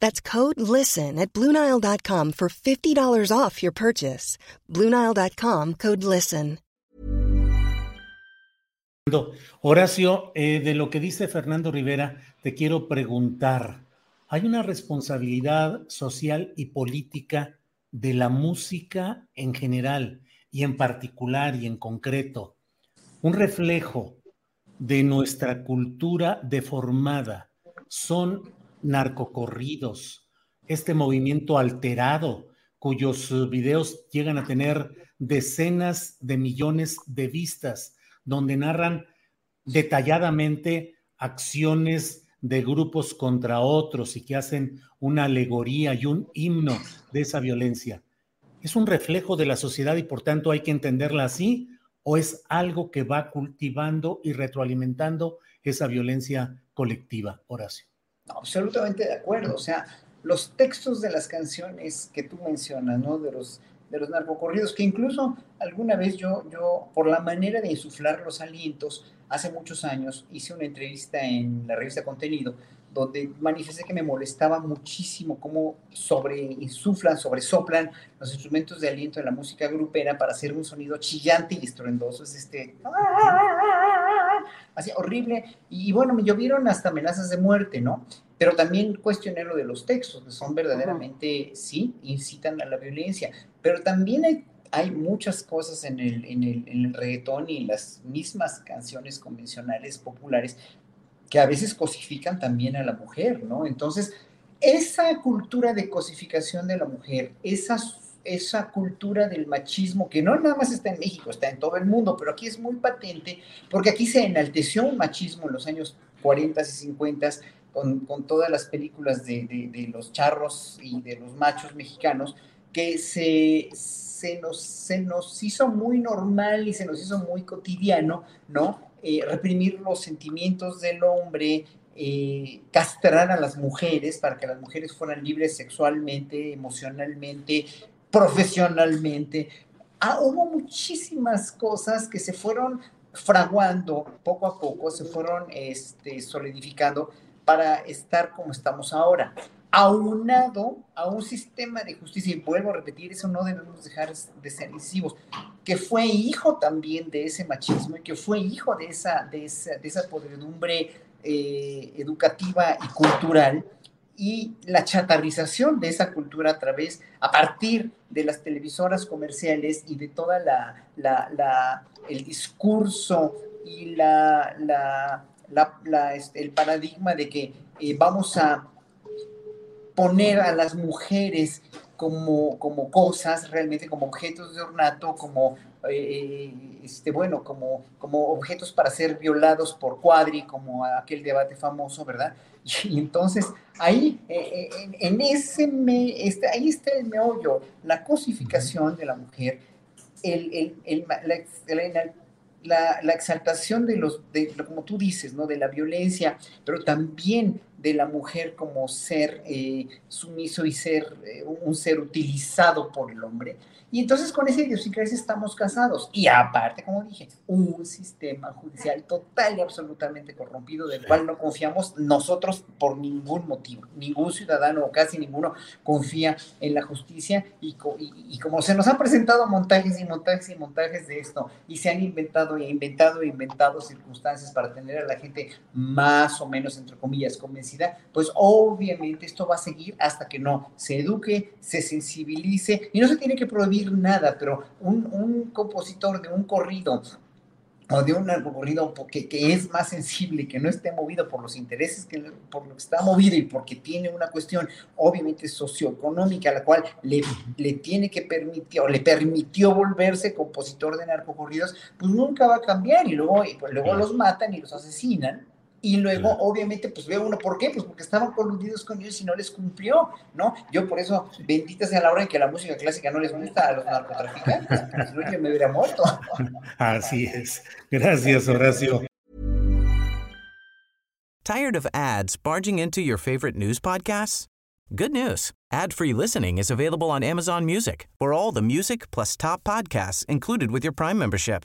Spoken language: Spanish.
That's code LISTEN at Bluenile.com for $50 off your purchase. Bluenile.com code LISTEN. Horacio, eh, de lo que dice Fernando Rivera, te quiero preguntar. ¿Hay una responsabilidad social y política de la música en general y en particular y en concreto? Un reflejo de nuestra cultura deformada son narcocorridos, este movimiento alterado cuyos eh, videos llegan a tener decenas de millones de vistas, donde narran detalladamente acciones de grupos contra otros y que hacen una alegoría y un himno de esa violencia. ¿Es un reflejo de la sociedad y por tanto hay que entenderla así? ¿O es algo que va cultivando y retroalimentando esa violencia colectiva, Horacio? Absolutamente de acuerdo. O sea, los textos de las canciones que tú mencionas, ¿no? De los, de los narcocorridos, que incluso alguna vez yo, yo, por la manera de insuflar los alientos, hace muchos años hice una entrevista en la revista Contenido, donde manifesté que me molestaba muchísimo cómo sobre insuflan, sobre soplan los instrumentos de aliento en la música grupera para hacer un sonido chillante y estruendoso. Es este así horrible. Y, bueno, me llovieron hasta amenazas de muerte, ¿no? Pero también cuestioné lo de los textos, que son verdaderamente, sí, incitan a la violencia. Pero también hay, hay muchas cosas en el, en, el, en el reggaetón y en las mismas canciones convencionales populares que a veces cosifican también a la mujer, ¿no? Entonces, esa cultura de cosificación de la mujer, esas esa cultura del machismo, que no nada más está en México, está en todo el mundo, pero aquí es muy patente, porque aquí se enalteció un machismo en los años 40 y 50 con, con todas las películas de, de, los charros y de los machos mexicanos, que se, se, nos, se nos hizo muy normal y se nos hizo muy cotidiano, ¿no? Eh, reprimir los sentimientos del hombre, eh, castrar a las mujeres para que las mujeres fueran libres sexualmente, emocionalmente, profesionalmente. Ah, hubo muchísimas cosas que se fueron fraguando poco a poco, se fueron este, solidificando para estar como estamos ahora. Aunado a un sistema de justicia, y vuelvo a repetir, eso no debemos dejar de ser incisivos, que fue hijo también de ese machismo y que fue hijo de esa, de esa, de esa podredumbre eh, educativa y cultural, y la chatarrización de esa cultura a través, a partir de las televisoras comerciales y de toda la, la, el discurso y la, la este, el paradigma de que eh, vamos a poner a las mujeres como, como cosas, realmente como objetos de ornato, como, eh, este, bueno, como, como objetos para ser violados por cuadri, como aquel debate famoso, ¿verdad? Y entonces ahí, eh, eh, en, ese, me, este, ahí está el meollo, la cosificación de la mujer, el, el, la, la, exaltación de los, de, como tú dices, ¿no? De la violencia, pero también de la mujer como ser eh, sumiso y ser un ser utilizado por el hombre. Y entonces con esa idiosincrasia estamos casados. Y aparte, como dije, un sistema judicial total y absolutamente corrompido, del cual no confiamos nosotros por ningún motivo. Ningún ciudadano o casi ninguno confía en la justicia. Y, y, como se nos han presentado montajes y montajes y montajes de esto, y se han inventado e inventado e inventado circunstancias para tener a la gente más o menos, entre comillas, convencida necesidad, pues obviamente esto va a seguir hasta que no se eduque, se sensibilice y no se tiene que prohibir nada, pero un, un compositor de un corrido o de un recorrido que, que, es más sensible, que no esté movido por los intereses, que, por lo que está movido y porque tiene una cuestión obviamente socioeconómica, la cual le, le tiene que permitir o le permitió volverse compositor de narcocorridos, pues nunca va a cambiar y luego, y pues luego los matan y los asesinan y luego, obviamente, pues ve uno, ¿por qué? Pues porque estaban coludidos con ellos y no les cumplió, ¿no? Yo por eso, bendita sea la hora en que la música clásica no les gusta a los narcotraficantes, pues si yo me hubiera muerto. Así es. Gracias, Horacio. ¿Tired of ads barging into your favorite news podcasts? Good news. Ad-free listening is available on Amazon Music for all the music plus top podcasts included with your Prime membership.